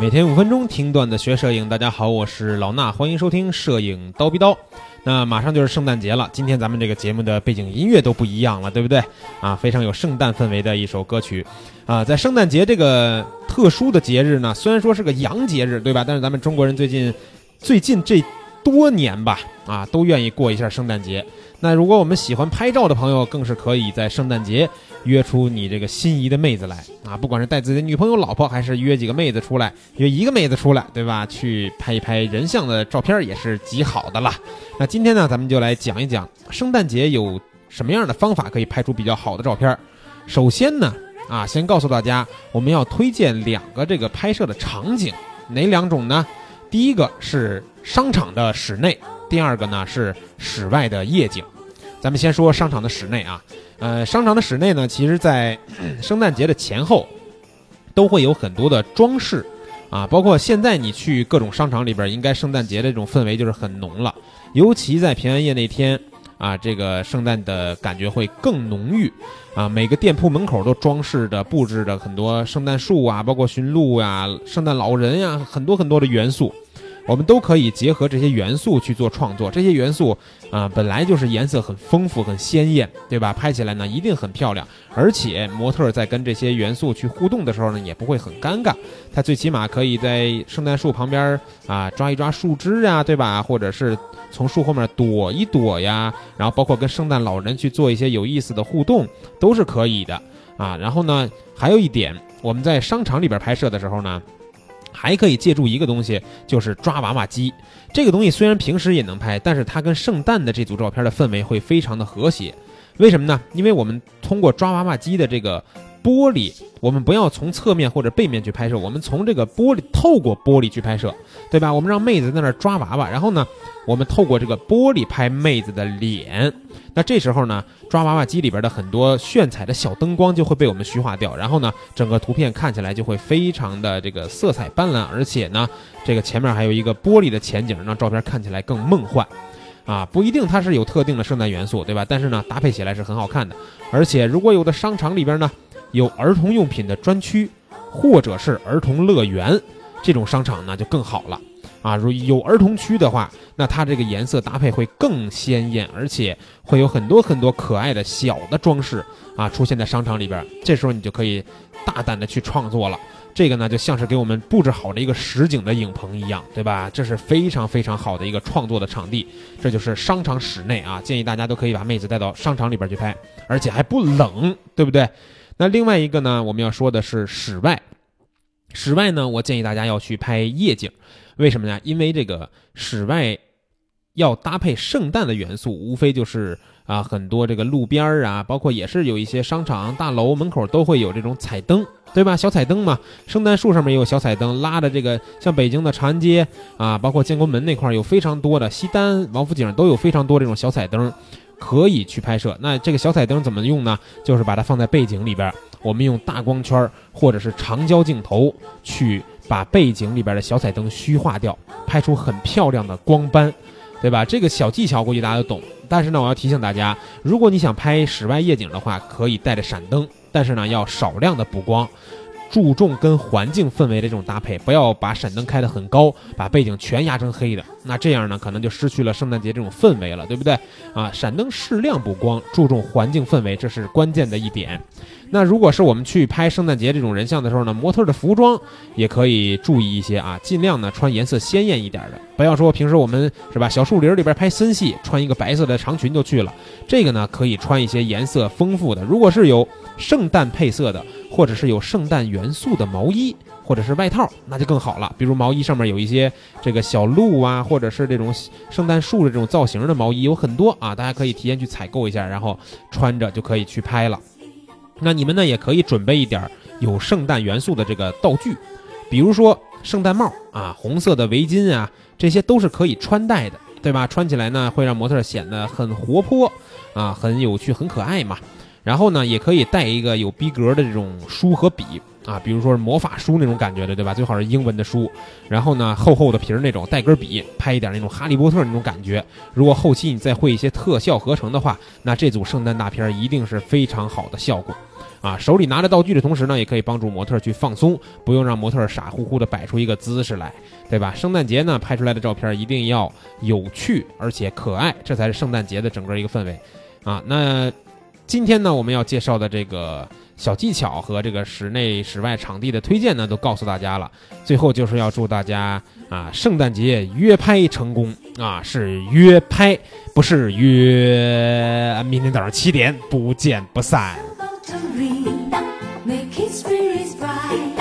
每天五分钟听段子学摄影，大家好，我是老衲，欢迎收听摄影刀逼刀。那马上就是圣诞节了，今天咱们这个节目的背景音乐都不一样了，对不对？啊，非常有圣诞氛围的一首歌曲。啊，在圣诞节这个特殊的节日呢，虽然说是个洋节日，对吧？但是咱们中国人最近最近这多年吧，啊，都愿意过一下圣诞节。那如果我们喜欢拍照的朋友，更是可以在圣诞节。约出你这个心仪的妹子来啊，不管是带自己的女朋友、老婆，还是约几个妹子出来，约一个妹子出来，对吧？去拍一拍人像的照片也是极好的了。那今天呢，咱们就来讲一讲圣诞节有什么样的方法可以拍出比较好的照片。首先呢，啊，先告诉大家，我们要推荐两个这个拍摄的场景，哪两种呢？第一个是商场的室内，第二个呢是室外的夜景。咱们先说商场的室内啊。呃，商场的室内呢，其实，在圣诞节的前后，都会有很多的装饰，啊，包括现在你去各种商场里边，应该圣诞节的这种氛围就是很浓了。尤其在平安夜那天，啊，这个圣诞的感觉会更浓郁，啊，每个店铺门口都装饰着、布置着很多圣诞树啊，包括驯鹿呀、圣诞老人呀，很多很多的元素。我们都可以结合这些元素去做创作，这些元素啊本来就是颜色很丰富、很鲜艳，对吧？拍起来呢一定很漂亮，而且模特在跟这些元素去互动的时候呢，也不会很尴尬。他最起码可以在圣诞树旁边啊抓一抓树枝呀，对吧？或者是从树后面躲一躲呀，然后包括跟圣诞老人去做一些有意思的互动，都是可以的啊。然后呢，还有一点，我们在商场里边拍摄的时候呢。还可以借助一个东西，就是抓娃娃机。这个东西虽然平时也能拍，但是它跟圣诞的这组照片的氛围会非常的和谐。为什么呢？因为我们通过抓娃娃机的这个。玻璃，我们不要从侧面或者背面去拍摄，我们从这个玻璃透过玻璃去拍摄，对吧？我们让妹子在那儿抓娃娃，然后呢，我们透过这个玻璃拍妹子的脸。那这时候呢，抓娃娃机里边的很多炫彩的小灯光就会被我们虚化掉，然后呢，整个图片看起来就会非常的这个色彩斑斓，而且呢，这个前面还有一个玻璃的前景，让照片看起来更梦幻。啊，不一定它是有特定的圣诞元素，对吧？但是呢，搭配起来是很好看的。而且如果有的商场里边呢。有儿童用品的专区，或者是儿童乐园，这种商场呢就更好了啊！如有儿童区的话，那它这个颜色搭配会更鲜艳，而且会有很多很多可爱的小的装饰啊出现在商场里边。这时候你就可以大胆的去创作了。这个呢就像是给我们布置好的一个实景的影棚一样，对吧？这是非常非常好的一个创作的场地。这就是商场室内啊，建议大家都可以把妹子带到商场里边去拍，而且还不冷，对不对？那另外一个呢，我们要说的是室外。室外呢，我建议大家要去拍夜景，为什么呢？因为这个室外要搭配圣诞的元素，无非就是啊，很多这个路边儿啊，包括也是有一些商场大楼门口都会有这种彩灯，对吧？小彩灯嘛，圣诞树上面也有小彩灯，拉的这个像北京的长安街啊，包括建国门那块儿有非常多的，西单、王府井都有非常多这种小彩灯。可以去拍摄，那这个小彩灯怎么用呢？就是把它放在背景里边，我们用大光圈或者是长焦镜头去把背景里边的小彩灯虚化掉，拍出很漂亮的光斑，对吧？这个小技巧估计大家都懂。但是呢，我要提醒大家，如果你想拍室外夜景的话，可以带着闪灯，但是呢，要少量的补光。注重跟环境氛围的这种搭配，不要把闪灯开得很高，把背景全压成黑的。那这样呢，可能就失去了圣诞节这种氛围了，对不对？啊，闪灯适量补光，注重环境氛围，这是关键的一点。那如果是我们去拍圣诞节这种人像的时候呢，模特的服装也可以注意一些啊，尽量呢穿颜色鲜艳一点的，不要说平时我们是吧，小树林里边拍森系，穿一个白色的长裙就去了。这个呢，可以穿一些颜色丰富的，如果是有圣诞配色的，或者是有圣诞元素的毛衣或者是外套，那就更好了。比如毛衣上面有一些这个小鹿啊，或者是这种圣诞树的这种造型的毛衣，有很多啊，大家可以提前去采购一下，然后穿着就可以去拍了。那你们呢，也可以准备一点有圣诞元素的这个道具，比如说圣诞帽啊、红色的围巾啊，这些都是可以穿戴的，对吧？穿起来呢，会让模特显得很活泼啊，很有趣、很可爱嘛。然后呢，也可以带一个有逼格的这种书和笔啊，比如说是魔法书那种感觉的，对吧？最好是英文的书，然后呢，厚厚的皮儿那种，带根笔，拍一点那种哈利波特那种感觉。如果后期你再会一些特效合成的话，那这组圣诞大片一定是非常好的效果。啊，手里拿着道具的同时呢，也可以帮助模特去放松，不用让模特傻乎乎的摆出一个姿势来，对吧？圣诞节呢，拍出来的照片一定要有趣而且可爱，这才是圣诞节的整个一个氛围。啊，那今天呢，我们要介绍的这个小技巧和这个室内室外场地的推荐呢，都告诉大家了。最后就是要祝大家啊，圣诞节约拍成功啊，是约拍，不是约。明天早上七点不见不散。make it's very bright